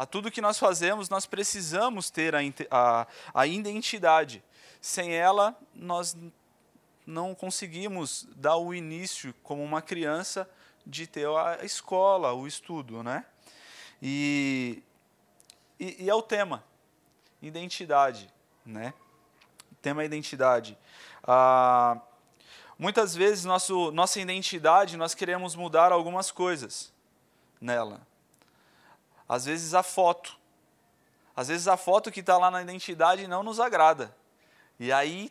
a tudo que nós fazemos, nós precisamos ter a, a, a identidade. Sem ela, nós não conseguimos dar o início, como uma criança, de ter a escola, o estudo, né? E, e, e é o tema, identidade, né? Tema identidade. Ah, muitas vezes nosso, nossa identidade nós queremos mudar algumas coisas nela. Às vezes a foto. Às vezes a foto que está lá na identidade não nos agrada. E aí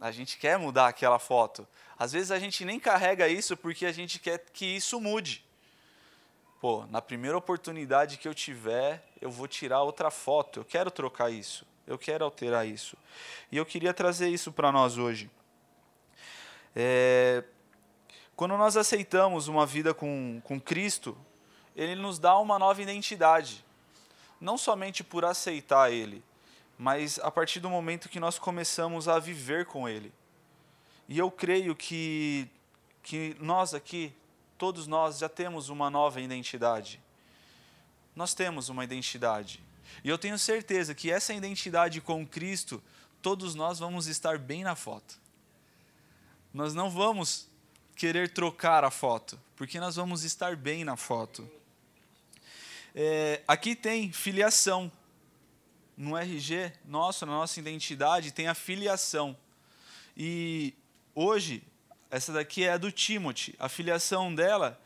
a gente quer mudar aquela foto. Às vezes a gente nem carrega isso porque a gente quer que isso mude. Pô, na primeira oportunidade que eu tiver, eu vou tirar outra foto. Eu quero trocar isso. Eu quero alterar isso. E eu queria trazer isso para nós hoje. É, quando nós aceitamos uma vida com, com Cristo, Ele nos dá uma nova identidade. Não somente por aceitar Ele, mas a partir do momento que nós começamos a viver com Ele. E eu creio que, que nós aqui, todos nós, já temos uma nova identidade. Nós temos uma identidade. E eu tenho certeza que essa identidade com Cristo, todos nós vamos estar bem na foto. Nós não vamos querer trocar a foto, porque nós vamos estar bem na foto. É, aqui tem filiação no RG nosso, na nossa identidade, tem a filiação. E hoje, essa daqui é a do Timothy. A filiação dela,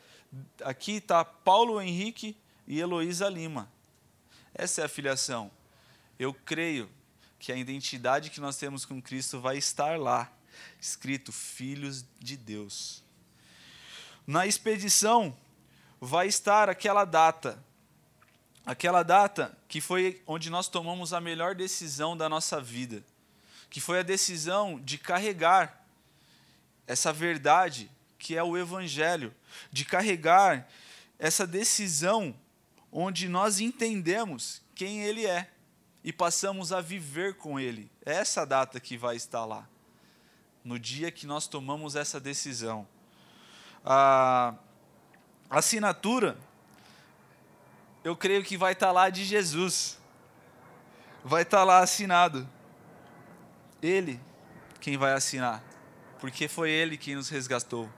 aqui está Paulo Henrique e Heloísa Lima. Essa é a filiação. Eu creio que a identidade que nós temos com Cristo vai estar lá, escrito Filhos de Deus. Na expedição vai estar aquela data, aquela data que foi onde nós tomamos a melhor decisão da nossa vida, que foi a decisão de carregar essa verdade que é o Evangelho, de carregar essa decisão onde nós entendemos quem Ele é e passamos a viver com Ele. É essa data que vai estar lá, no dia que nós tomamos essa decisão. A assinatura eu creio que vai estar tá lá de Jesus. Vai estar tá lá assinado. Ele quem vai assinar, porque foi ele quem nos resgatou.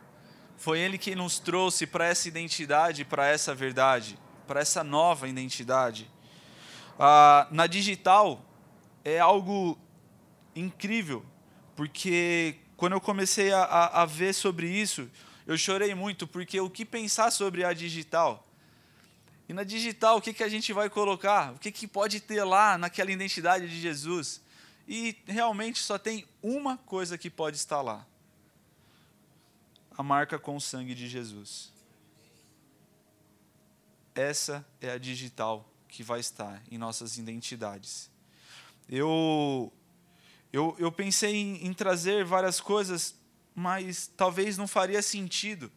Foi ele quem nos trouxe para essa identidade, para essa verdade, para essa nova identidade. Ah, na digital é algo incrível, porque quando eu comecei a, a, a ver sobre isso, eu chorei muito, porque o que pensar sobre a digital? E na digital, o que, que a gente vai colocar? O que, que pode ter lá naquela identidade de Jesus? E realmente só tem uma coisa que pode estar lá: a marca com o sangue de Jesus. Essa é a digital que vai estar em nossas identidades. Eu, eu, eu pensei em, em trazer várias coisas, mas talvez não faria sentido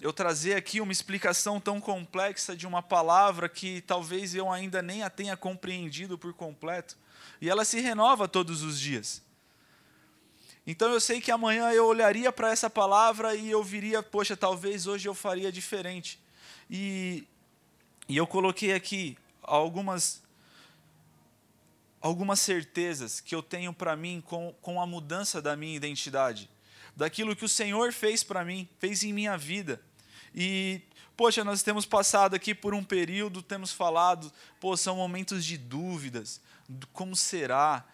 eu trazer aqui uma explicação tão complexa de uma palavra que talvez eu ainda nem a tenha compreendido por completo. E ela se renova todos os dias. Então eu sei que amanhã eu olharia para essa palavra e eu viria, poxa, talvez hoje eu faria diferente. E, e eu coloquei aqui algumas algumas certezas que eu tenho para mim com, com a mudança da minha identidade, daquilo que o Senhor fez para mim, fez em minha vida. E, poxa, nós temos passado aqui por um período, temos falado, pô, são momentos de dúvidas, como será,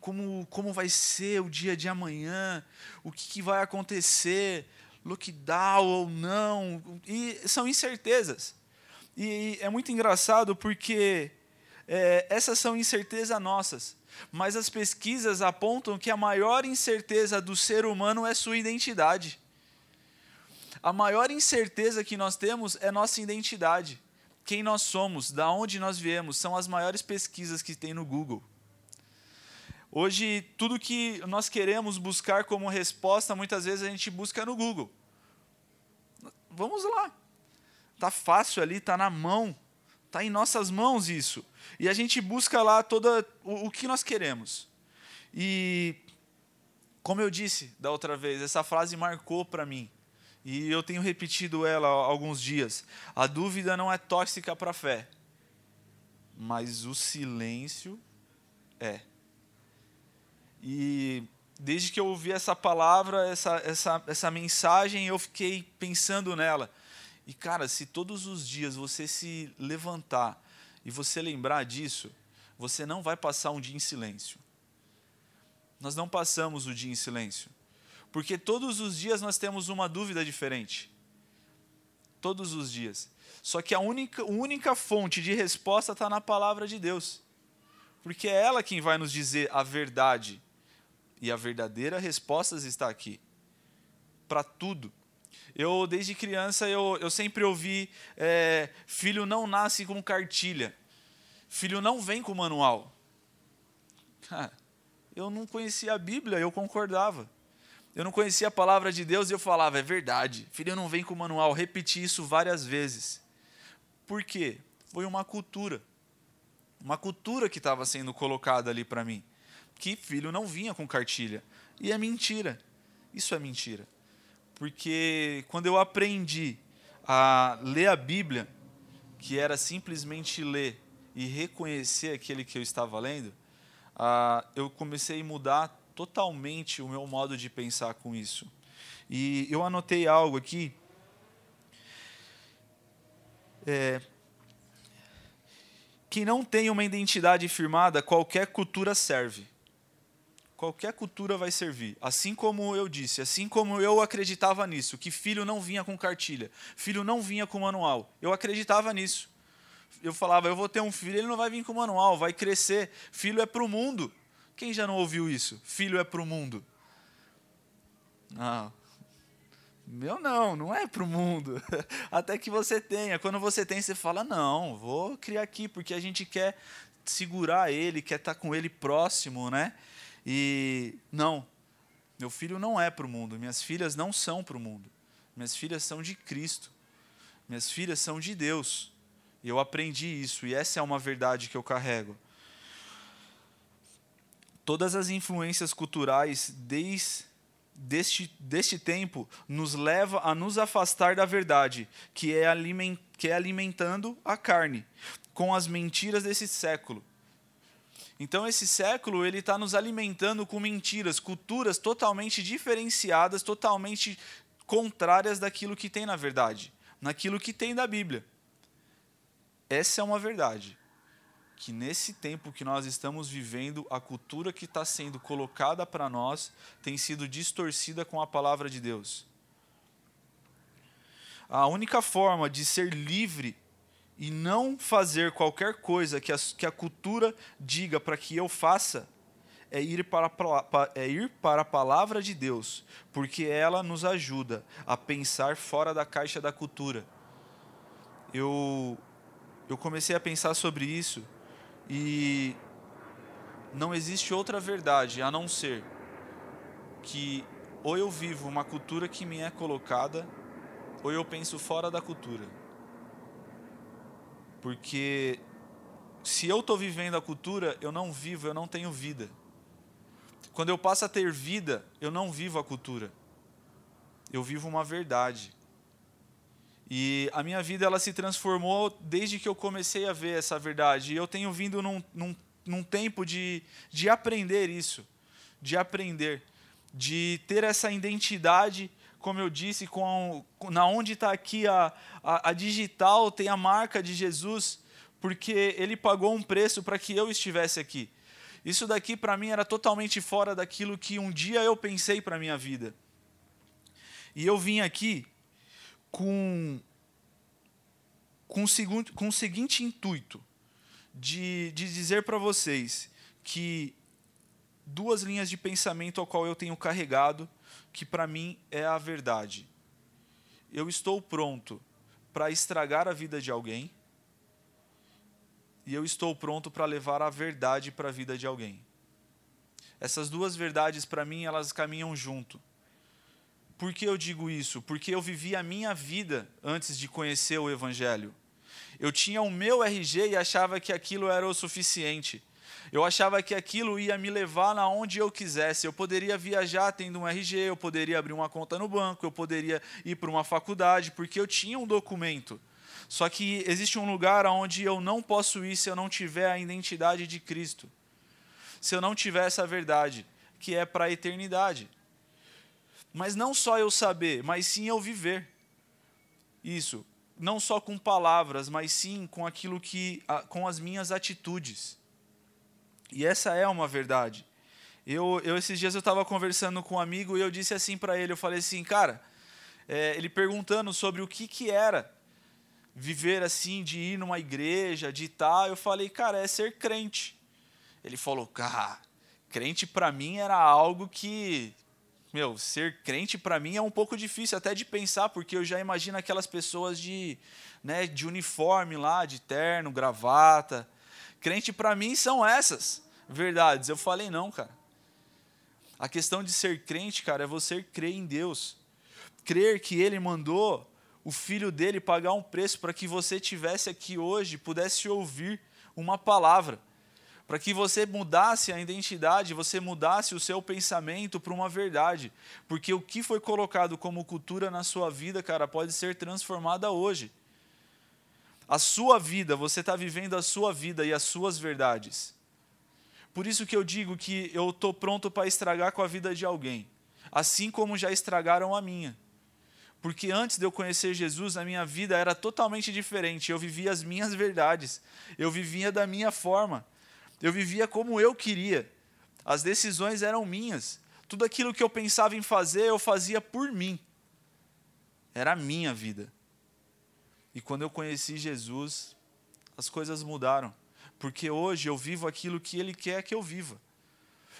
como, como vai ser o dia de amanhã, o que, que vai acontecer, lockdown ou não, e são incertezas. E é muito engraçado porque é, essas são incertezas nossas, mas as pesquisas apontam que a maior incerteza do ser humano é sua identidade. A maior incerteza que nós temos é nossa identidade. Quem nós somos, da onde nós viemos, são as maiores pesquisas que tem no Google. Hoje, tudo que nós queremos buscar como resposta, muitas vezes a gente busca no Google. Vamos lá. Tá fácil ali, tá na mão. Tá em nossas mãos isso. E a gente busca lá toda o, o que nós queremos. E como eu disse da outra vez, essa frase marcou para mim. E eu tenho repetido ela há alguns dias. A dúvida não é tóxica para a fé. mas o silêncio é. E desde que eu ouvi essa palavra, essa, essa, essa mensagem, eu fiquei pensando nela. E, cara, se todos os dias você se levantar e você lembrar disso, você não vai passar um dia em silêncio. Nós não passamos o dia em silêncio. Porque todos os dias nós temos uma dúvida diferente. Todos os dias. Só que a única, única fonte de resposta está na palavra de Deus. Porque é ela quem vai nos dizer a verdade. E a verdadeira resposta está aqui. Para tudo. Eu, desde criança, eu, eu sempre ouvi: é, filho não nasce com cartilha, filho não vem com manual. Cara, eu não conhecia a Bíblia, eu concordava. Eu não conhecia a palavra de Deus e eu falava: é verdade, filho não vem com manual. Repeti isso várias vezes. Por quê? Foi uma cultura. Uma cultura que estava sendo colocada ali para mim. Que filho não vinha com cartilha. E é mentira. Isso é mentira. Porque quando eu aprendi a ler a Bíblia, que era simplesmente ler e reconhecer aquele que eu estava lendo, uh, eu comecei a mudar totalmente o meu modo de pensar com isso. E eu anotei algo aqui é, que não tem uma identidade firmada, qualquer cultura serve. Qualquer cultura vai servir. Assim como eu disse, assim como eu acreditava nisso, que filho não vinha com cartilha, filho não vinha com manual. Eu acreditava nisso. Eu falava, eu vou ter um filho, ele não vai vir com manual, vai crescer. Filho é para o mundo. Quem já não ouviu isso? Filho é para o mundo. Ah, meu não, não é para o mundo. Até que você tenha. Quando você tem, você fala: não, vou criar aqui, porque a gente quer segurar ele, quer estar tá com ele próximo, né? E não, meu filho não é para o mundo, minhas filhas não são para o mundo. Minhas filhas são de Cristo. Minhas filhas são de Deus. E eu aprendi isso, e essa é uma verdade que eu carrego. Todas as influências culturais, desde deste, deste tempo nos leva a nos afastar da verdade, que é, aliment, que é alimentando a carne, com as mentiras desse século. Então esse século ele está nos alimentando com mentiras, culturas totalmente diferenciadas, totalmente contrárias daquilo que tem na verdade, naquilo que tem da Bíblia. Essa é uma verdade que nesse tempo que nós estamos vivendo, a cultura que está sendo colocada para nós tem sido distorcida com a palavra de Deus. A única forma de ser livre e não fazer qualquer coisa que a, que a cultura diga para que eu faça é ir para, é ir para a palavra de Deus, porque ela nos ajuda a pensar fora da caixa da cultura. Eu, eu comecei a pensar sobre isso e não existe outra verdade a não ser que ou eu vivo uma cultura que me é colocada, ou eu penso fora da cultura. Porque se eu estou vivendo a cultura, eu não vivo, eu não tenho vida. Quando eu passo a ter vida, eu não vivo a cultura. Eu vivo uma verdade. E a minha vida ela se transformou desde que eu comecei a ver essa verdade. E eu tenho vindo num, num, num tempo de, de aprender isso, de aprender, de ter essa identidade, como eu disse, com, na onde está aqui a, a, a digital, tem a marca de Jesus, porque ele pagou um preço para que eu estivesse aqui. Isso daqui para mim era totalmente fora daquilo que um dia eu pensei para minha vida. E eu vim aqui com, com, o, segundo, com o seguinte intuito, de, de dizer para vocês que duas linhas de pensamento ao qual eu tenho carregado, que para mim é a verdade. Eu estou pronto para estragar a vida de alguém e eu estou pronto para levar a verdade para a vida de alguém. Essas duas verdades para mim elas caminham junto. Por que eu digo isso? Porque eu vivi a minha vida antes de conhecer o Evangelho. Eu tinha o meu RG e achava que aquilo era o suficiente. Eu achava que aquilo ia me levar na onde eu quisesse. Eu poderia viajar tendo um RG, eu poderia abrir uma conta no banco, eu poderia ir para uma faculdade, porque eu tinha um documento. Só que existe um lugar onde eu não posso ir se eu não tiver a identidade de Cristo. Se eu não tiver essa verdade, que é para a eternidade. Mas não só eu saber, mas sim eu viver. Isso, não só com palavras, mas sim com aquilo que com as minhas atitudes. E essa é uma verdade. Eu, eu esses dias eu estava conversando com um amigo e eu disse assim para ele, eu falei assim, cara, é, ele perguntando sobre o que que era viver assim, de ir numa igreja, de estar, eu falei, cara, é ser crente. Ele falou, cara, crente para mim era algo que, meu, ser crente para mim é um pouco difícil até de pensar, porque eu já imagino aquelas pessoas de, né, de uniforme lá, de terno, gravata. Crente para mim são essas verdades. Eu falei, não, cara. A questão de ser crente, cara, é você crer em Deus. Crer que Ele mandou o filho dele pagar um preço para que você tivesse aqui hoje, pudesse ouvir uma palavra. Para que você mudasse a identidade, você mudasse o seu pensamento para uma verdade. Porque o que foi colocado como cultura na sua vida, cara, pode ser transformada hoje. A sua vida, você está vivendo a sua vida e as suas verdades. Por isso que eu digo que eu estou pronto para estragar com a vida de alguém, assim como já estragaram a minha. Porque antes de eu conhecer Jesus, a minha vida era totalmente diferente. Eu vivia as minhas verdades, eu vivia da minha forma, eu vivia como eu queria. As decisões eram minhas. Tudo aquilo que eu pensava em fazer, eu fazia por mim. Era a minha vida. E quando eu conheci Jesus, as coisas mudaram porque hoje eu vivo aquilo que Ele quer que eu viva.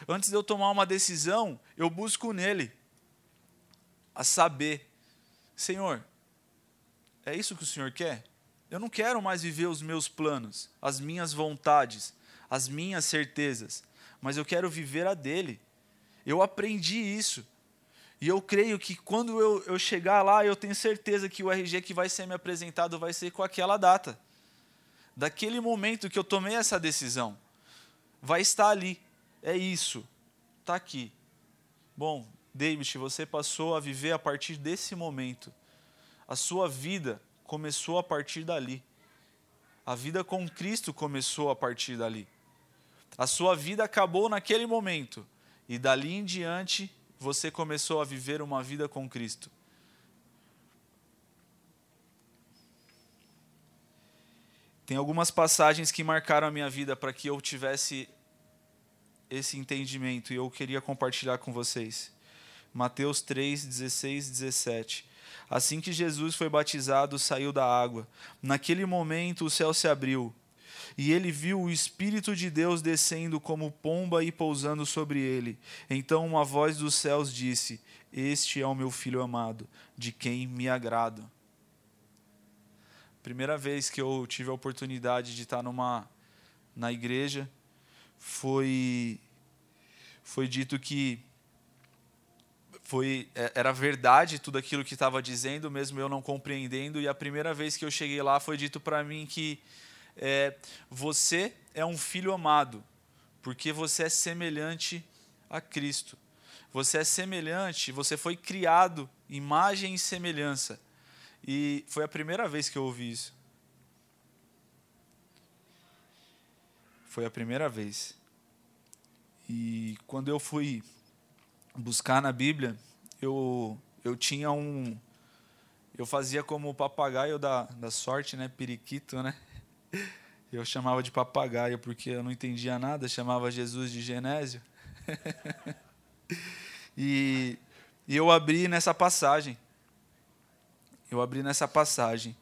Antes de eu tomar uma decisão, eu busco nele a saber, Senhor, é isso que o Senhor quer? Eu não quero mais viver os meus planos, as minhas vontades, as minhas certezas, mas eu quero viver a dele. Eu aprendi isso. E eu creio que quando eu, eu chegar lá, eu tenho certeza que o RG que vai ser me apresentado vai ser com aquela data daquele momento que eu tomei essa decisão. Vai estar ali. É isso. Está aqui. Bom, David, você passou a viver a partir desse momento. A sua vida começou a partir dali. A vida com Cristo começou a partir dali. A sua vida acabou naquele momento. E dali em diante, você começou a viver uma vida com Cristo. Tem algumas passagens que marcaram a minha vida para que eu tivesse esse entendimento e eu queria compartilhar com vocês. Mateus 3, 16 17. Assim que Jesus foi batizado, saiu da água. Naquele momento o céu se abriu e ele viu o Espírito de Deus descendo como pomba e pousando sobre ele. Então uma voz dos céus disse: Este é o meu filho amado, de quem me agrado. Primeira vez que eu tive a oportunidade de estar numa na igreja foi foi dito que foi é, era verdade tudo aquilo que estava dizendo, mesmo eu não compreendendo. E a primeira vez que eu cheguei lá foi dito para mim que é, você é um filho amado, porque você é semelhante a Cristo. Você é semelhante, você foi criado imagem e semelhança. E foi a primeira vez que eu ouvi isso. Foi a primeira vez. E quando eu fui buscar na Bíblia, eu, eu tinha um. Eu fazia como o papagaio da, da sorte, né? Periquito, né? Eu chamava de papagaio porque eu não entendia nada, chamava Jesus de Genésio. e, e eu abri nessa passagem eu abri nessa passagem.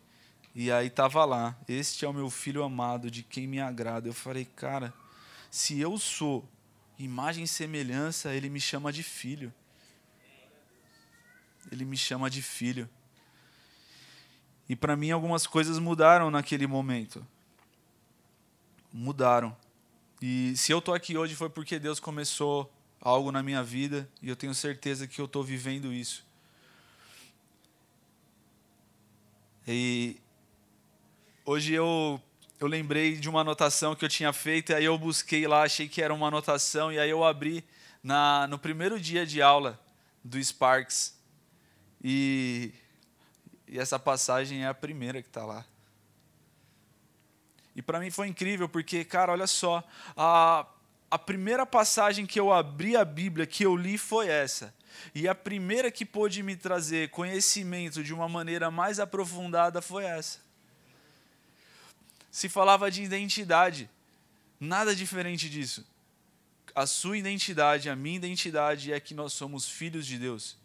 E aí estava lá: Este é o meu filho amado, de quem me agrada. Eu falei, cara, se eu sou imagem e semelhança, ele me chama de filho. Ele me chama de filho. E para mim algumas coisas mudaram naquele momento. Mudaram. E se eu estou aqui hoje foi porque Deus começou algo na minha vida e eu tenho certeza que eu estou vivendo isso. E hoje eu, eu lembrei de uma anotação que eu tinha feito, e aí eu busquei lá, achei que era uma anotação, e aí eu abri na, no primeiro dia de aula do Sparks. E, e essa passagem é a primeira que está lá. E para mim foi incrível, porque, cara, olha só, a, a primeira passagem que eu abri a Bíblia, que eu li, foi essa. E a primeira que pôde me trazer conhecimento de uma maneira mais aprofundada foi essa. Se falava de identidade, nada diferente disso. A sua identidade, a minha identidade é que nós somos filhos de Deus.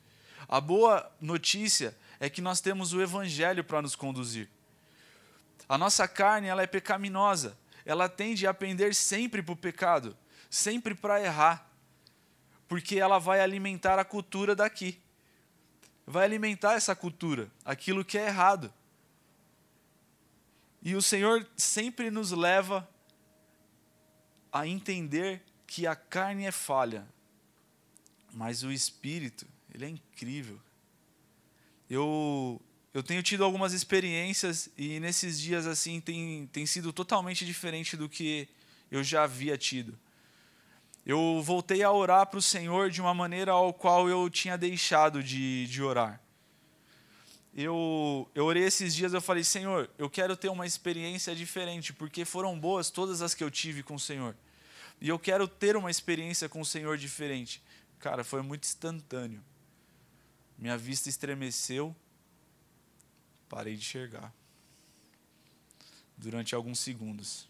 A boa notícia é que nós temos o Evangelho para nos conduzir. A nossa carne ela é pecaminosa, ela tende a pender sempre para o pecado, sempre para errar porque ela vai alimentar a cultura daqui. Vai alimentar essa cultura, aquilo que é errado. E o Senhor sempre nos leva a entender que a carne é falha, mas o espírito, ele é incrível. Eu eu tenho tido algumas experiências e nesses dias assim tem, tem sido totalmente diferente do que eu já havia tido eu voltei a orar para o Senhor de uma maneira ao qual eu tinha deixado de, de orar. Eu, eu orei esses dias, eu falei, Senhor, eu quero ter uma experiência diferente, porque foram boas todas as que eu tive com o Senhor. E eu quero ter uma experiência com o Senhor diferente. Cara, foi muito instantâneo. Minha vista estremeceu, parei de enxergar. Durante alguns segundos.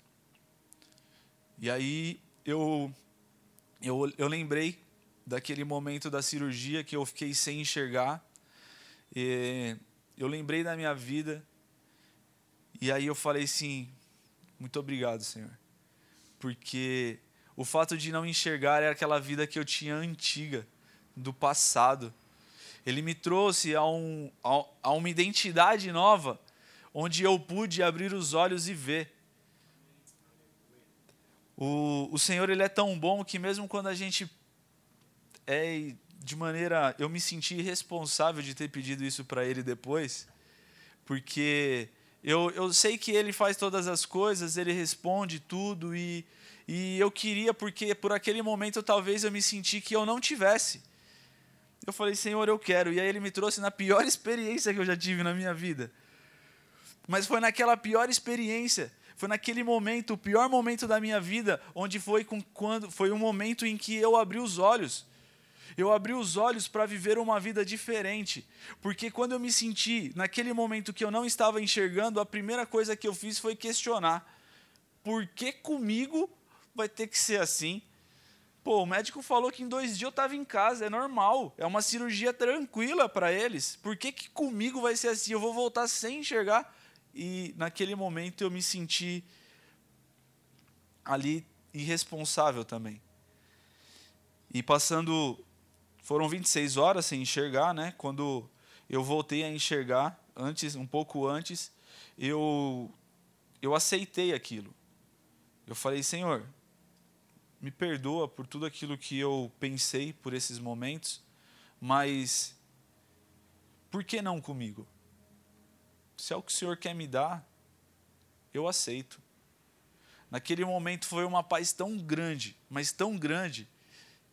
E aí eu eu, eu lembrei daquele momento da cirurgia que eu fiquei sem enxergar. E eu lembrei da minha vida. E aí eu falei assim: muito obrigado, Senhor. Porque o fato de não enxergar era aquela vida que eu tinha antiga, do passado. Ele me trouxe a, um, a, a uma identidade nova, onde eu pude abrir os olhos e ver. O, o Senhor ele é tão bom que mesmo quando a gente é de maneira, eu me senti irresponsável de ter pedido isso para Ele depois, porque eu, eu sei que Ele faz todas as coisas, Ele responde tudo e, e eu queria porque por aquele momento talvez eu me senti que eu não tivesse. Eu falei, Senhor, eu quero. E aí ele me trouxe na pior experiência que eu já tive na minha vida. Mas foi naquela pior experiência foi naquele momento, o pior momento da minha vida, onde foi com, quando foi um momento em que eu abri os olhos. Eu abri os olhos para viver uma vida diferente, porque quando eu me senti naquele momento que eu não estava enxergando, a primeira coisa que eu fiz foi questionar: por que comigo vai ter que ser assim? Pô, o médico falou que em dois dias eu estava em casa, é normal, é uma cirurgia tranquila para eles. Por que, que comigo vai ser assim? Eu vou voltar sem enxergar? e naquele momento eu me senti ali irresponsável também. E passando foram 26 horas sem enxergar, né? Quando eu voltei a enxergar, antes, um pouco antes, eu eu aceitei aquilo. Eu falei: "Senhor, me perdoa por tudo aquilo que eu pensei por esses momentos, mas por que não comigo?" se é o que o Senhor quer me dar, eu aceito. Naquele momento foi uma paz tão grande, mas tão grande,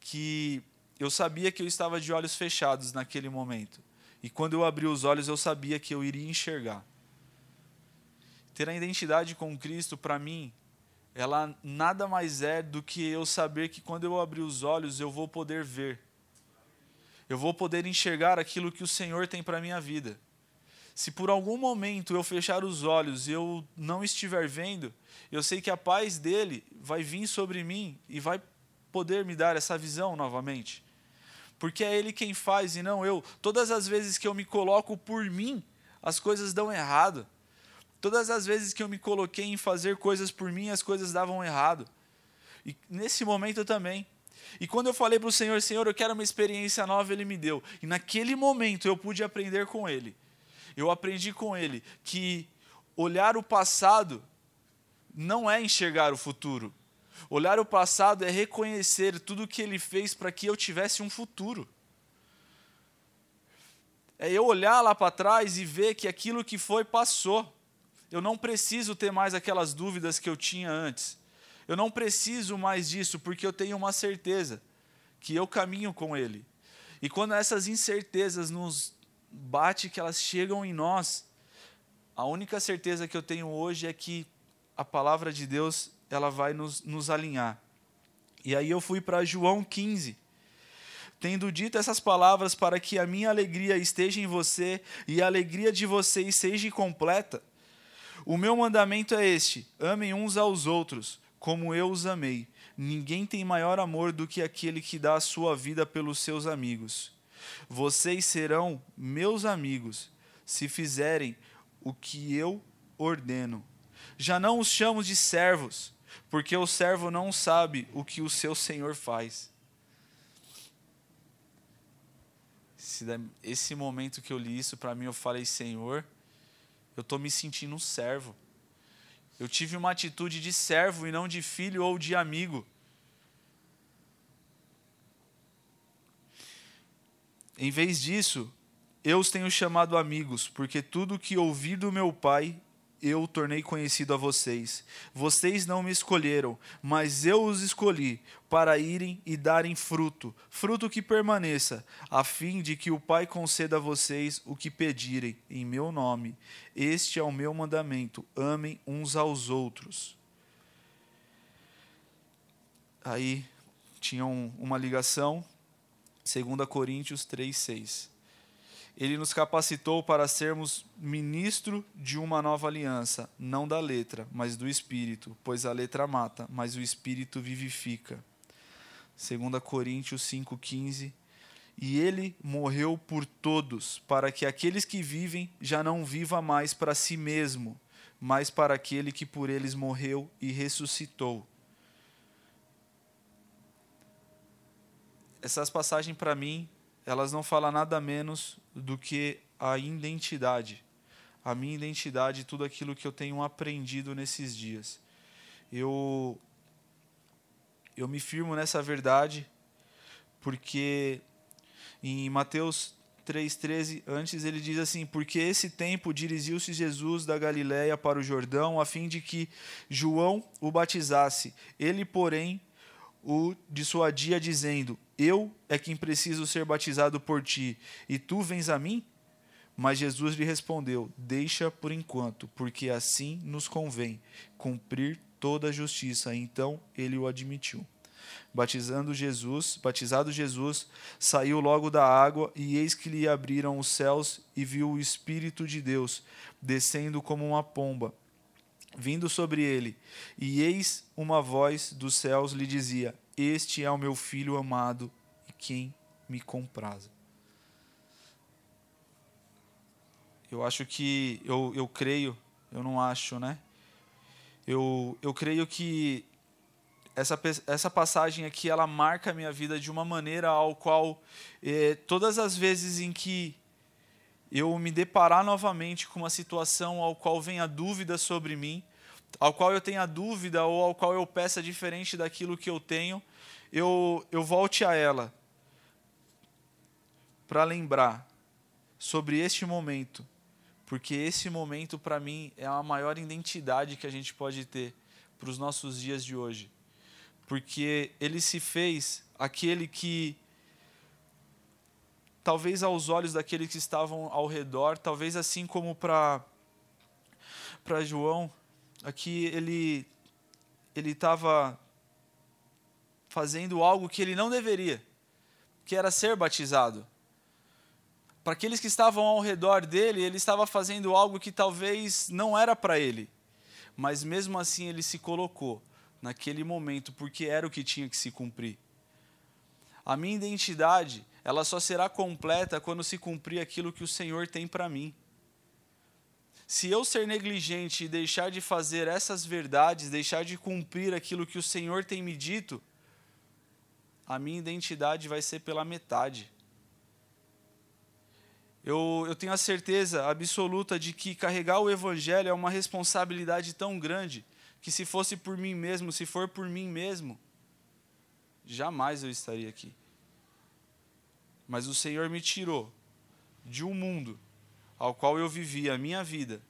que eu sabia que eu estava de olhos fechados naquele momento. E quando eu abri os olhos, eu sabia que eu iria enxergar. Ter a identidade com Cristo, para mim, ela nada mais é do que eu saber que quando eu abrir os olhos, eu vou poder ver. Eu vou poder enxergar aquilo que o Senhor tem para a minha vida se por algum momento eu fechar os olhos e eu não estiver vendo, eu sei que a paz dele vai vir sobre mim e vai poder me dar essa visão novamente. Porque é ele quem faz e não eu. Todas as vezes que eu me coloco por mim, as coisas dão errado. Todas as vezes que eu me coloquei em fazer coisas por mim, as coisas davam errado. E nesse momento também. E quando eu falei para o Senhor, Senhor, eu quero uma experiência nova, Ele me deu. E naquele momento eu pude aprender com Ele eu aprendi com ele que olhar o passado não é enxergar o futuro. Olhar o passado é reconhecer tudo o que ele fez para que eu tivesse um futuro. É eu olhar lá para trás e ver que aquilo que foi passou. Eu não preciso ter mais aquelas dúvidas que eu tinha antes. Eu não preciso mais disso porque eu tenho uma certeza que eu caminho com ele. E quando essas incertezas nos bate, que elas chegam em nós. A única certeza que eu tenho hoje é que a palavra de Deus ela vai nos, nos alinhar. E aí eu fui para João 15. Tendo dito essas palavras para que a minha alegria esteja em você e a alegria de vocês seja completa, o meu mandamento é este: amem uns aos outros, como eu os amei. Ninguém tem maior amor do que aquele que dá a sua vida pelos seus amigos. Vocês serão meus amigos se fizerem o que eu ordeno. Já não os chamo de servos, porque o servo não sabe o que o seu senhor faz. Esse momento que eu li isso para mim, eu falei: Senhor, eu estou me sentindo um servo. Eu tive uma atitude de servo e não de filho ou de amigo. Em vez disso, eu os tenho chamado amigos, porque tudo que ouvi do meu Pai eu tornei conhecido a vocês. Vocês não me escolheram, mas eu os escolhi para irem e darem fruto, fruto que permaneça, a fim de que o Pai conceda a vocês o que pedirem em meu nome. Este é o meu mandamento: amem uns aos outros. Aí tinha uma ligação, 2 Coríntios 3, 6 ele nos capacitou para sermos ministro de uma nova aliança, não da letra, mas do espírito, pois a letra mata, mas o espírito vivifica. 2 Coríntios 5:15 E ele morreu por todos, para que aqueles que vivem já não viva mais para si mesmo, mas para aquele que por eles morreu e ressuscitou. Essas passagens para mim elas não falam nada menos do que a identidade. A minha identidade, tudo aquilo que eu tenho aprendido nesses dias. Eu eu me firmo nessa verdade porque em Mateus 3,13, antes ele diz assim: Porque esse tempo dirigiu-se Jesus da Galiléia para o Jordão, a fim de que João o batizasse. Ele, porém, o dissuadia, dizendo: Eu é quem preciso ser batizado por ti, e tu vens a mim? Mas Jesus lhe respondeu: Deixa por enquanto, porque assim nos convém cumprir toda a justiça. Então ele o admitiu. Batizando Jesus, batizado Jesus, saiu logo da água, e eis que lhe abriram os céus, e viu o Espírito de Deus descendo como uma pomba vindo sobre ele. E eis uma voz dos céus lhe dizia: Este é o meu filho amado, e quem me compraza. Eu acho que, eu, eu creio, eu não acho, né? Eu, eu creio que essa, essa passagem aqui, ela marca a minha vida de uma maneira ao qual, eh, todas as vezes em que eu me deparar novamente com uma situação ao qual venha dúvida sobre mim, ao qual eu tenha dúvida ou ao qual eu peça diferente daquilo que eu tenho, eu, eu volte a ela para lembrar sobre este momento, porque esse momento para mim é a maior identidade que a gente pode ter para os nossos dias de hoje, porque ele se fez aquele que talvez aos olhos daqueles que estavam ao redor, talvez assim como para para João, aqui ele ele estava fazendo algo que ele não deveria, que era ser batizado. Para aqueles que estavam ao redor dele, ele estava fazendo algo que talvez não era para ele, mas mesmo assim ele se colocou naquele momento porque era o que tinha que se cumprir. A minha identidade ela só será completa quando se cumprir aquilo que o Senhor tem para mim. Se eu ser negligente e deixar de fazer essas verdades, deixar de cumprir aquilo que o Senhor tem me dito, a minha identidade vai ser pela metade. Eu, eu tenho a certeza absoluta de que carregar o Evangelho é uma responsabilidade tão grande que, se fosse por mim mesmo, se for por mim mesmo, jamais eu estaria aqui. Mas o Senhor me tirou de um mundo ao qual eu vivi a minha vida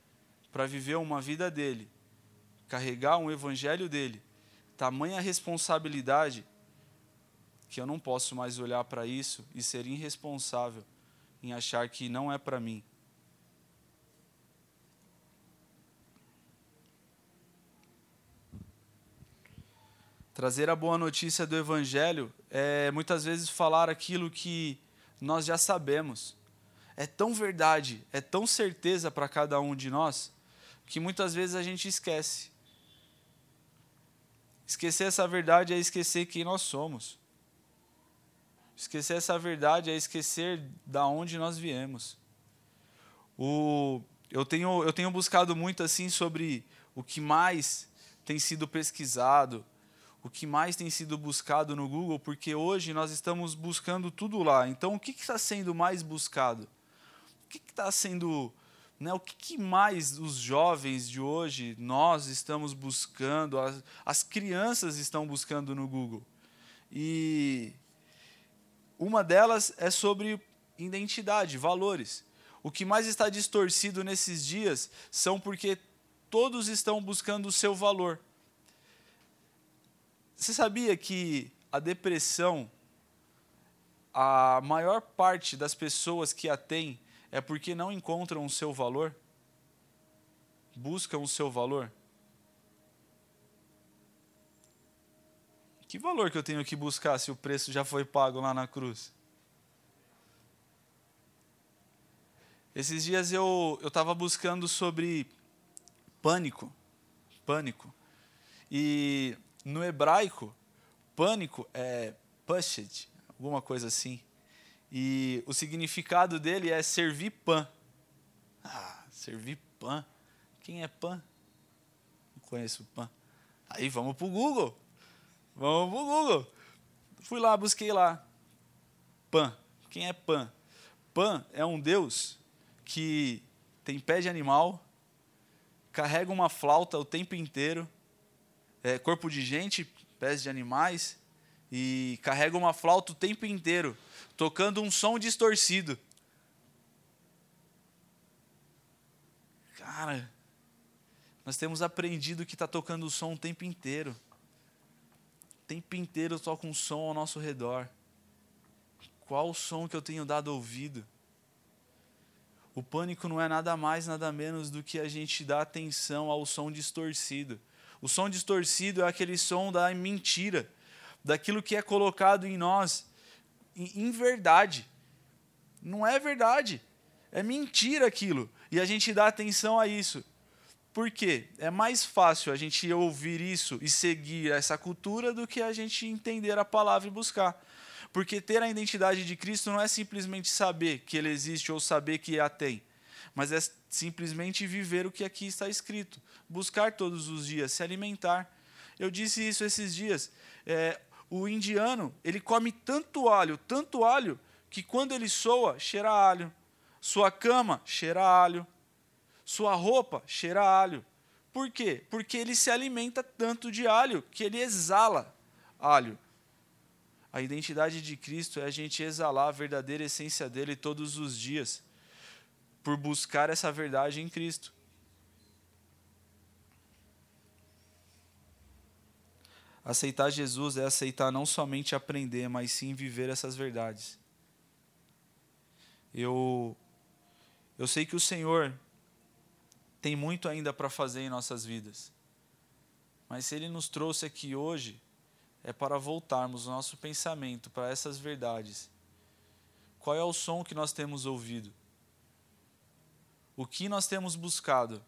para viver uma vida dele, carregar um evangelho dele. Tamanha responsabilidade que eu não posso mais olhar para isso e ser irresponsável em achar que não é para mim. Trazer a boa notícia do Evangelho é muitas vezes falar aquilo que nós já sabemos. É tão verdade, é tão certeza para cada um de nós, que muitas vezes a gente esquece. Esquecer essa verdade é esquecer quem nós somos. Esquecer essa verdade é esquecer da onde nós viemos. O, eu, tenho, eu tenho buscado muito assim sobre o que mais tem sido pesquisado, o que mais tem sido buscado no Google, porque hoje nós estamos buscando tudo lá. Então, o que está sendo mais buscado? O que está sendo. Né, o que, mais os jovens de hoje, nós estamos buscando, as, as crianças estão buscando no Google? E uma delas é sobre identidade, valores. O que mais está distorcido nesses dias são porque todos estão buscando o seu valor. Você sabia que a depressão, a maior parte das pessoas que a tem é porque não encontram o seu valor? Buscam o seu valor? Que valor que eu tenho que buscar se o preço já foi pago lá na cruz? Esses dias eu estava buscando sobre pânico. Pânico. E no hebraico, pânico é pushed, alguma coisa assim. E o significado dele é servir pão. Ah, servir pão. Quem é pão? Não conheço pão. Aí vamos para o Google. Vamos para o Google. Fui lá, busquei lá. Pan. Quem é Pan? Pan é um deus que tem pé de animal, carrega uma flauta o tempo inteiro é, corpo de gente, pés de animais, e carrega uma flauta o tempo inteiro, tocando um som distorcido. Cara, nós temos aprendido que está tocando o som o tempo inteiro. O tempo inteiro toca um som ao nosso redor. Qual o som que eu tenho dado ouvido? O pânico não é nada mais, nada menos do que a gente dar atenção ao som distorcido. O som distorcido é aquele som da mentira, daquilo que é colocado em nós em verdade. Não é verdade. É mentira aquilo. E a gente dá atenção a isso. Por quê? É mais fácil a gente ouvir isso e seguir essa cultura do que a gente entender a palavra e buscar. Porque ter a identidade de Cristo não é simplesmente saber que ele existe ou saber que a tem mas é simplesmente viver o que aqui está escrito, buscar todos os dias, se alimentar. Eu disse isso esses dias. É, o indiano ele come tanto alho, tanto alho, que quando ele soa, cheira alho. Sua cama cheira alho. Sua roupa cheira alho. Por quê? Porque ele se alimenta tanto de alho que ele exala alho. A identidade de Cristo é a gente exalar a verdadeira essência dele todos os dias por buscar essa verdade em Cristo. Aceitar Jesus é aceitar não somente aprender, mas sim viver essas verdades. Eu eu sei que o Senhor tem muito ainda para fazer em nossas vidas. Mas se ele nos trouxe aqui hoje, é para voltarmos o nosso pensamento para essas verdades. Qual é o som que nós temos ouvido? O que nós temos buscado?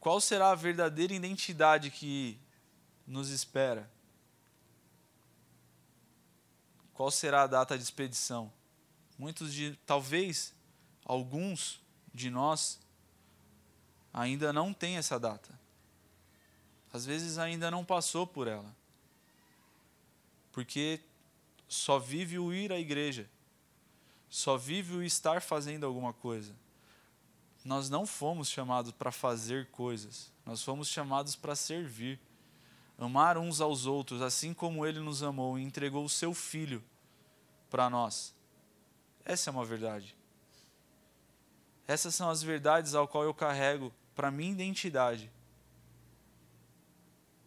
Qual será a verdadeira identidade que nos espera? Qual será a data de expedição? Muitos de, talvez, alguns de nós ainda não têm essa data. Às vezes ainda não passou por ela. Porque só vive o ir à igreja. Só vive o estar fazendo alguma coisa nós não fomos chamados para fazer coisas, nós fomos chamados para servir. Amar uns aos outros, assim como ele nos amou e entregou o seu filho para nós. Essa é uma verdade. Essas são as verdades ao qual eu carrego para minha identidade.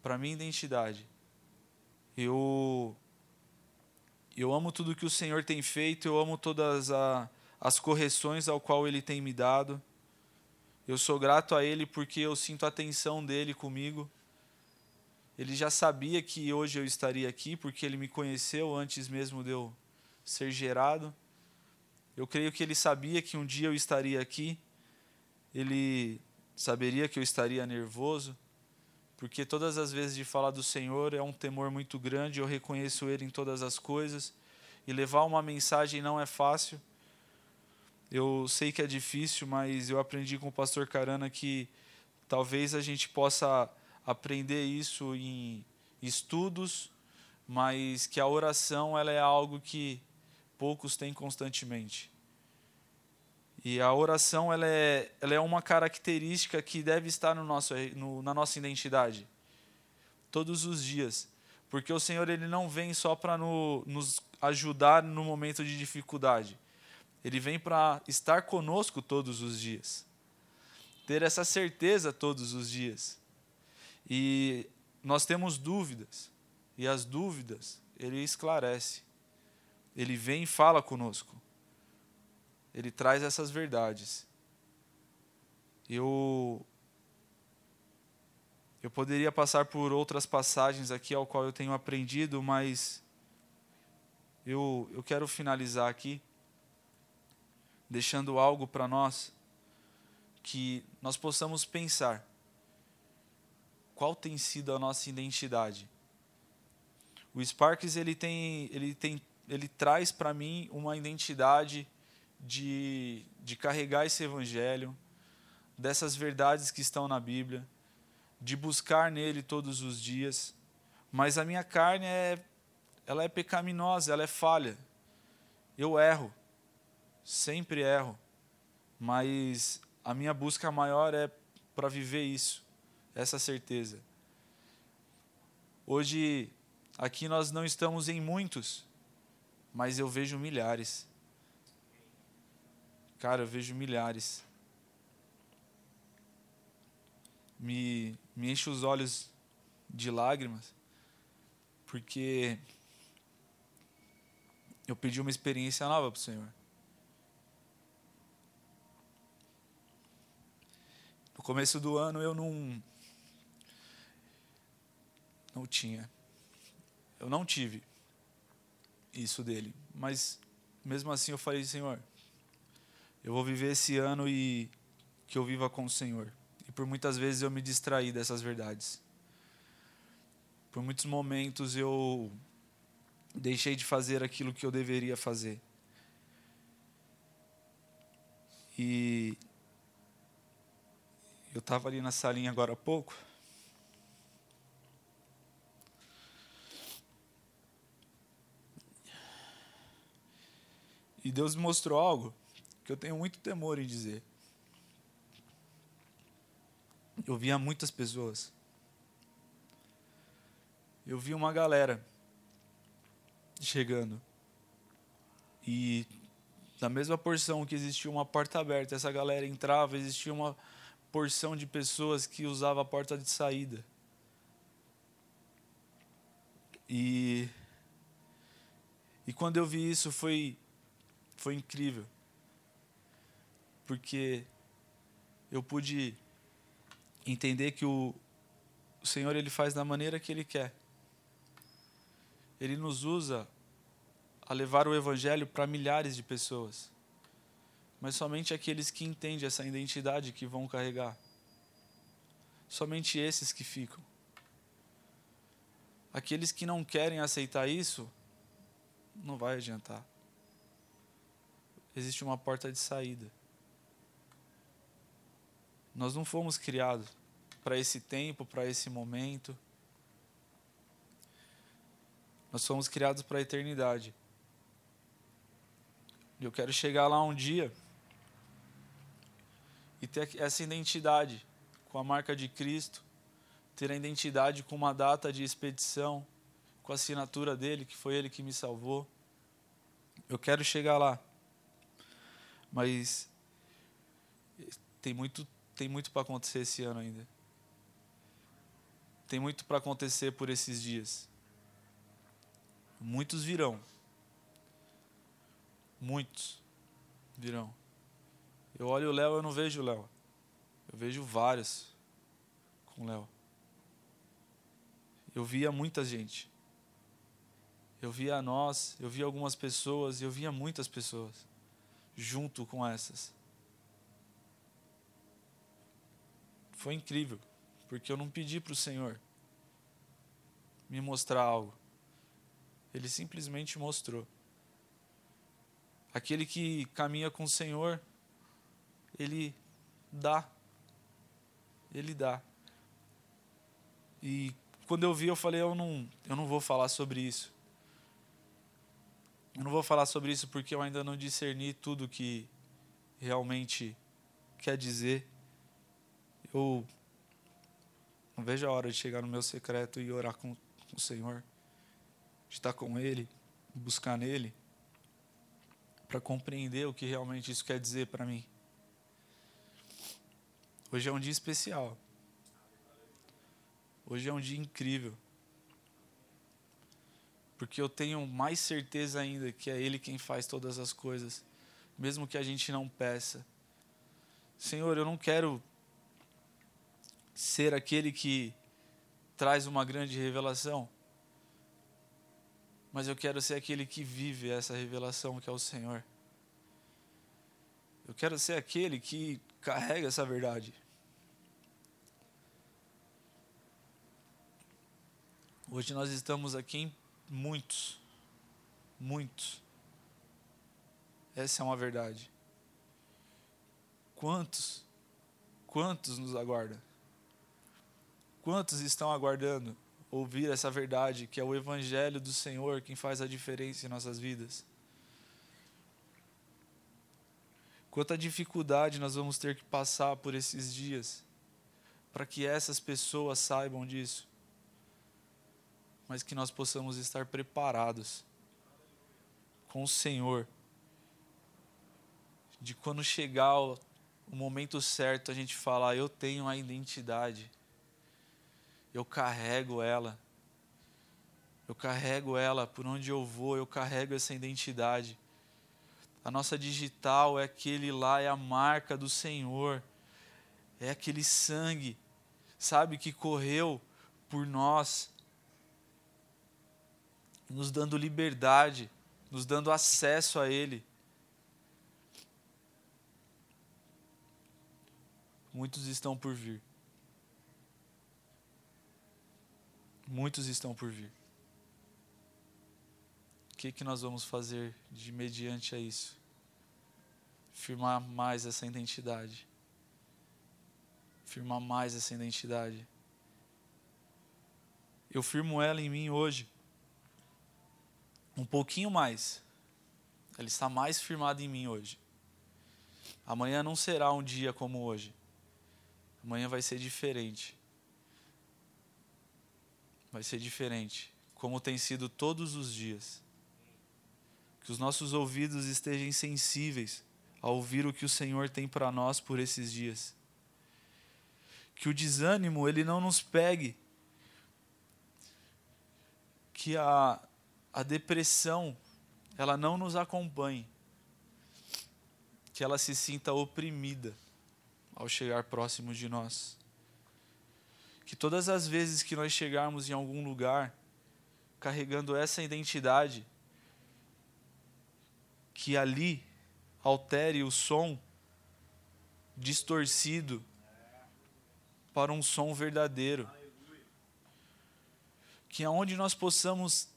Para minha identidade. Eu eu amo tudo que o Senhor tem feito, eu amo todas a, as correções ao qual ele tem me dado. Eu sou grato a Ele porque eu sinto a atenção dele comigo. Ele já sabia que hoje eu estaria aqui, porque ele me conheceu antes mesmo de eu ser gerado. Eu creio que ele sabia que um dia eu estaria aqui. Ele saberia que eu estaria nervoso, porque todas as vezes de falar do Senhor é um temor muito grande. Eu reconheço Ele em todas as coisas e levar uma mensagem não é fácil. Eu sei que é difícil, mas eu aprendi com o pastor Carana que talvez a gente possa aprender isso em estudos, mas que a oração ela é algo que poucos têm constantemente. E a oração ela é, ela é uma característica que deve estar no nosso, no, na nossa identidade, todos os dias. Porque o Senhor ele não vem só para no, nos ajudar no momento de dificuldade. Ele vem para estar conosco todos os dias. Ter essa certeza todos os dias. E nós temos dúvidas, e as dúvidas ele esclarece. Ele vem e fala conosco. Ele traz essas verdades. Eu eu poderia passar por outras passagens aqui ao qual eu tenho aprendido, mas eu, eu quero finalizar aqui deixando algo para nós que nós possamos pensar qual tem sido a nossa identidade. O Sparks ele tem ele tem ele traz para mim uma identidade de de carregar esse evangelho, dessas verdades que estão na Bíblia, de buscar nele todos os dias. Mas a minha carne é ela é pecaminosa, ela é falha. Eu erro. Sempre erro. Mas a minha busca maior é para viver isso, essa certeza. Hoje, aqui nós não estamos em muitos, mas eu vejo milhares. Cara, eu vejo milhares. Me, me enche os olhos de lágrimas, porque eu pedi uma experiência nova para o Senhor. No começo do ano eu não. Não tinha. Eu não tive isso dele. Mas mesmo assim eu falei, Senhor, eu vou viver esse ano e que eu viva com o Senhor. E por muitas vezes eu me distraí dessas verdades. Por muitos momentos eu deixei de fazer aquilo que eu deveria fazer. E eu estava ali na salinha agora há pouco. E Deus me mostrou algo que eu tenho muito temor em dizer. Eu via muitas pessoas. Eu vi uma galera chegando. E na mesma porção que existia uma porta aberta, essa galera entrava, existia uma porção de pessoas que usava a porta de saída. E e quando eu vi isso foi foi incrível. Porque eu pude entender que o, o Senhor ele faz da maneira que ele quer. Ele nos usa a levar o evangelho para milhares de pessoas. Mas somente aqueles que entendem essa identidade que vão carregar. Somente esses que ficam. Aqueles que não querem aceitar isso, não vai adiantar. Existe uma porta de saída. Nós não fomos criados para esse tempo, para esse momento. Nós fomos criados para a eternidade. E eu quero chegar lá um dia e ter essa identidade com a marca de Cristo, ter a identidade com uma data de expedição, com a assinatura dele, que foi ele que me salvou. Eu quero chegar lá. Mas tem muito tem muito para acontecer esse ano ainda. Tem muito para acontecer por esses dias. Muitos virão. Muitos virão. Eu olho o Léo, eu não vejo o Léo. Eu vejo vários com o Léo. eu via muita gente. Eu via nós, eu via algumas pessoas, eu via muitas pessoas junto com essas. Foi incrível, porque eu não pedi para o Senhor me mostrar algo. Ele simplesmente mostrou. Aquele que caminha com o Senhor, ele dá. Ele dá. E quando eu vi, eu falei, eu não, eu não vou falar sobre isso. Eu não vou falar sobre isso porque eu ainda não discerni tudo que realmente quer dizer. Eu não vejo a hora de chegar no meu secreto e orar com, o Senhor, de estar com Ele, buscar nele, para compreender o que realmente isso quer dizer para mim. Hoje é um dia especial. Hoje é um dia incrível. Porque eu tenho mais certeza ainda que é Ele quem faz todas as coisas, mesmo que a gente não peça. Senhor, eu não quero ser aquele que traz uma grande revelação, mas eu quero ser aquele que vive essa revelação que é o Senhor. Eu quero ser aquele que carrega essa verdade. Hoje nós estamos aqui em muitos, muitos. Essa é uma verdade. Quantos, quantos nos aguardam? Quantos estão aguardando ouvir essa verdade que é o Evangelho do Senhor quem faz a diferença em nossas vidas? Quanta dificuldade nós vamos ter que passar por esses dias para que essas pessoas saibam disso mas que nós possamos estar preparados com o Senhor. De quando chegar o, momento certo, a gente falar: Eu tenho a identidade, eu carrego ela, eu carrego ela por onde eu vou, eu carrego essa identidade. A nossa digital é aquele lá, é a marca do Senhor, é aquele sangue, sabe, que correu por nós nos dando liberdade, nos dando acesso a Ele. Muitos estão por vir. Muitos estão por vir. O que, que nós vamos fazer de mediante a isso? Firmar mais essa identidade. Firmar mais essa identidade. Eu firmo ela em mim hoje um pouquinho mais. Ele está mais firmado em mim hoje. Amanhã não será um dia como hoje. Amanhã vai ser diferente. Vai ser diferente, como tem sido todos os dias. Que os nossos ouvidos estejam sensíveis a ouvir o que o Senhor tem para nós por esses dias. Que o desânimo ele não nos pegue. Que a a depressão ela não nos acompanhe, que ela se sinta oprimida ao chegar próximo de nós. Que todas as vezes que nós chegarmos em algum lugar carregando essa identidade, que ali altere o som distorcido para um som verdadeiro. Que aonde nós possamos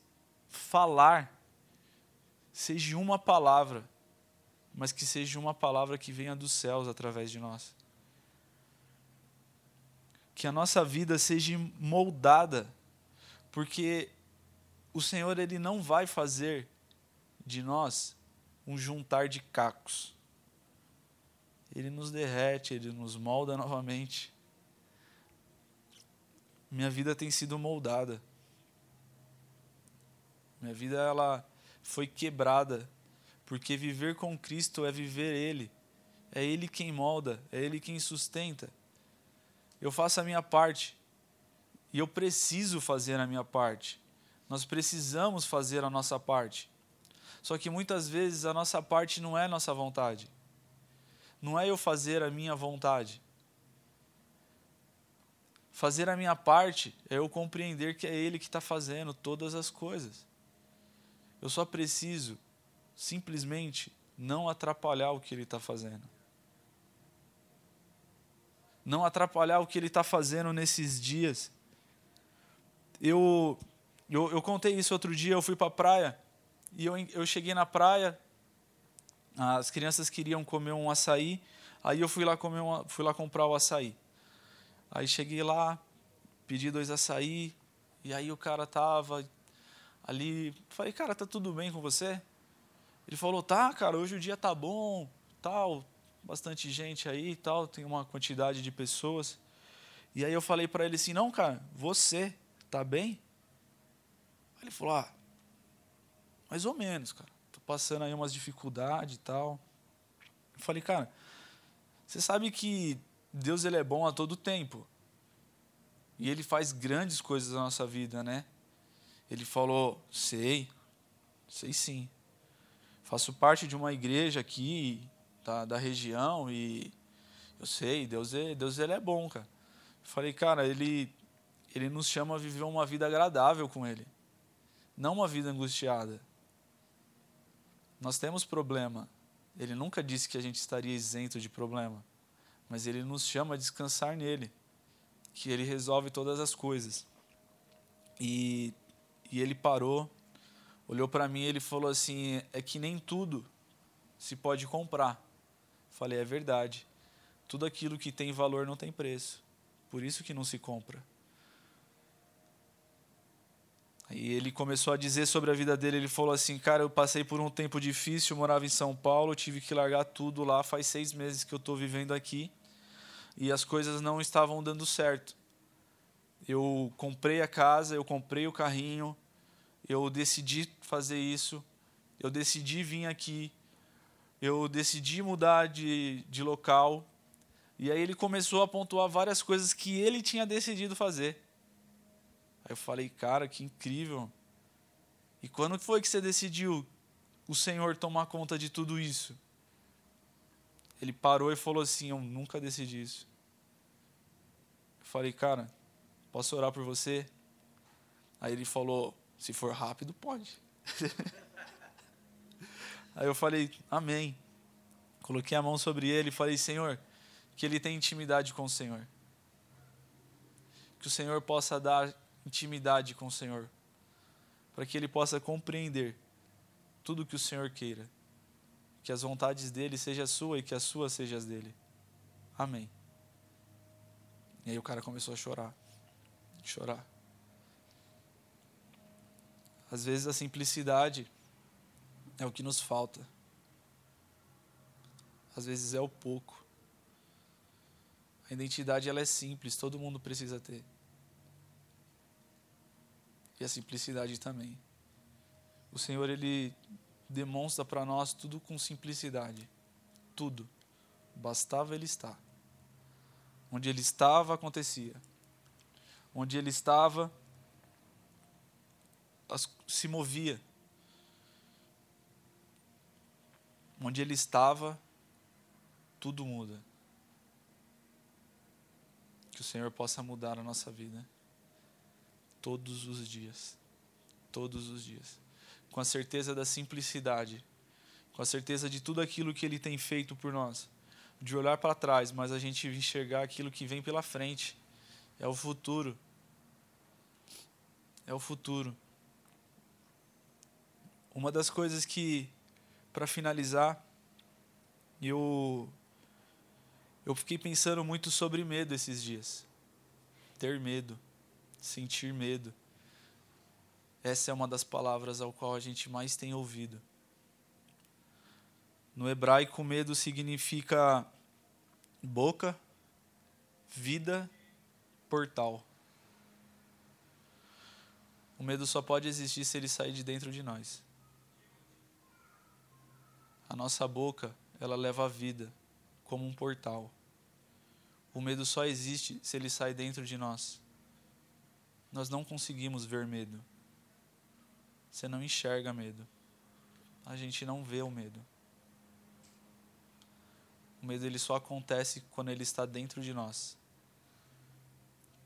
falar seja uma palavra, mas que seja uma palavra que venha dos céus através de nós. Que a nossa vida seja moldada, porque o Senhor ele não vai fazer de nós um juntar de cacos. Ele nos derrete, ele nos molda novamente. Minha vida tem sido moldada. Minha vida ela foi quebrada, porque viver com Cristo é viver Ele. É Ele quem molda, é Ele quem sustenta. Eu faço a minha parte e eu preciso fazer a minha parte. Nós precisamos fazer a nossa parte. Só que muitas vezes a nossa parte não é nossa vontade. Não é eu fazer a minha vontade. Fazer a minha parte é eu compreender que é Ele que está fazendo todas as coisas. Eu só preciso simplesmente não atrapalhar o que Ele está fazendo. Não atrapalhar o que Ele está fazendo nesses dias. Eu, eu, eu contei isso outro dia, eu fui para a praia e eu, eu cheguei na praia, as crianças queriam comer um açaí, aí eu fui lá, comer uma, fui lá comprar o açaí. Aí cheguei lá, pedi dois açaí, e aí o cara tava ali, falei, cara, tá tudo bem com você? Ele falou, tá, cara, hoje o dia tá bom, tal, bastante gente aí, tal, tem uma quantidade de pessoas. E aí eu falei para ele assim, não, cara, você tá bem? Ele falou, ah, mais ou menos, cara, tô passando aí umas dificuldades e tal. Eu falei, cara, você sabe que Deus ele é bom a todo tempo. E ele faz grandes coisas na nossa vida, né? Ele falou: "Sei. Sei sim. Faço parte de uma igreja aqui da, da região e eu sei, Deus é, Deus ele é bom, cara". Eu falei: "Cara, ele ele nos chama a viver uma vida agradável com ele, não uma vida angustiada. Nós temos problema. Ele nunca disse que a gente estaria isento de problema mas ele nos chama a descansar nele, que ele resolve todas as coisas. E, e ele parou, olhou para mim e ele falou assim: é que nem tudo se pode comprar. Falei: é verdade. Tudo aquilo que tem valor não tem preço. Por isso que não se compra. Aí ele começou a dizer sobre a vida dele. Ele falou assim: Cara, eu passei por um tempo difícil, morava em São Paulo, tive que largar tudo lá. Faz seis meses que eu estou vivendo aqui e as coisas não estavam dando certo. Eu comprei a casa, eu comprei o carrinho, eu decidi fazer isso, eu decidi vir aqui, eu decidi mudar de, de local. E aí ele começou a pontuar várias coisas que ele tinha decidido fazer. Aí eu falei, cara, que incrível. E quando foi que você decidiu o Senhor tomar conta de tudo isso? Ele parou e falou assim: Eu nunca decidi isso. Eu falei, cara, posso orar por você? Aí ele falou: Se for rápido, pode. Aí eu falei, Amém. Coloquei a mão sobre ele e falei, Senhor, que ele tenha intimidade com o Senhor. Que o Senhor possa dar intimidade com o Senhor, para que ele possa compreender tudo que o Senhor queira. Que as vontades dele sejam sua e que as suas sejam as dele. Amém. E aí o cara começou a chorar. Chorar. Às vezes a simplicidade é o que nos falta. Às vezes é o pouco. A identidade ela é simples, todo mundo precisa ter e a simplicidade também. O Senhor ele demonstra para nós tudo com simplicidade. Tudo. Bastava ele estar. Onde ele estava acontecia. Onde ele estava se movia. Onde ele estava tudo muda. Que o Senhor possa mudar a nossa vida todos os dias. Todos os dias. Com a certeza da simplicidade, com a certeza de tudo aquilo que Ele tem feito por nós. De olhar para trás, mas a gente enxergar aquilo que vem pela frente. É o futuro. É o futuro. Uma das coisas que, para finalizar, eu, eu fiquei pensando muito sobre medo esses dias. Ter medo sentir medo. Essa é uma das palavras ao qual a gente mais tem ouvido. No hebraico, medo significa boca, vida, portal. O medo só pode existir se ele sair de dentro de nós. A nossa boca, ela leva a vida como um portal. O medo só existe se ele sai dentro de nós nós não conseguimos ver medo. Você não enxerga medo. A gente não vê o medo. O medo ele só acontece quando ele está dentro de nós.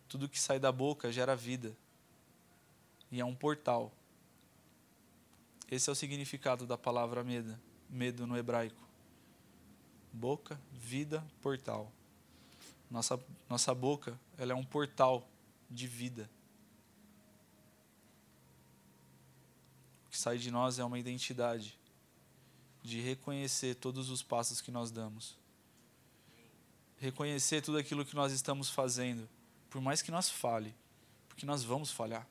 Tudo que sai da boca gera vida. E é um portal. Esse é o significado da palavra medo, medo no hebraico. Boca, vida, portal. Nossa, nossa boca, ela é um portal de vida. O que sai de nós é uma identidade de reconhecer todos os passos que nós damos. Reconhecer tudo aquilo que nós estamos fazendo, por mais que nós fale, porque nós vamos falhar.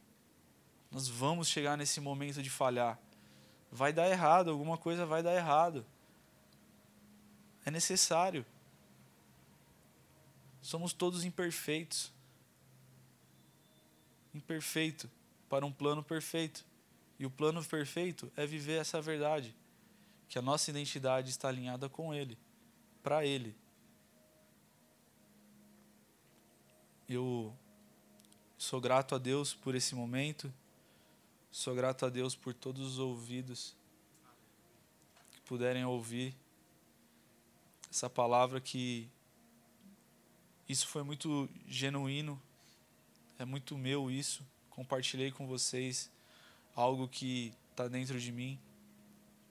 Nós vamos chegar nesse momento de falhar. Vai dar errado, alguma coisa vai dar errado. É necessário. Somos todos imperfeitos. Imperfeito para um plano perfeito. E o plano perfeito é viver essa verdade, que a nossa identidade está alinhada com Ele, para Ele. Eu sou grato a Deus por esse momento, sou grato a Deus por todos os ouvidos que puderem ouvir essa palavra que isso foi muito genuíno, é muito meu isso. Compartilhei com vocês algo que está dentro de mim.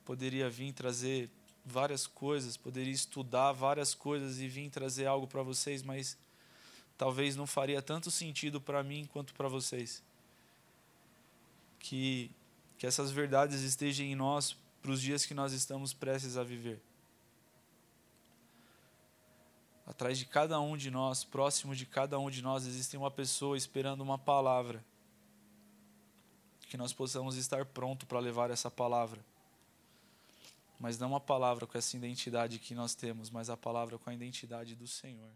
Poderia vir trazer várias coisas, poderia estudar várias coisas e vir trazer algo para vocês, mas talvez não faria tanto sentido para mim quanto para vocês. Que, que essas verdades estejam em nós para os dias que nós estamos prestes a viver. Atrás de cada um de nós, próximo de cada um de nós, existe uma pessoa esperando uma palavra. Que nós possamos estar pronto para levar essa palavra. Mas não uma palavra com essa identidade que nós temos, mas a palavra com a identidade do Senhor.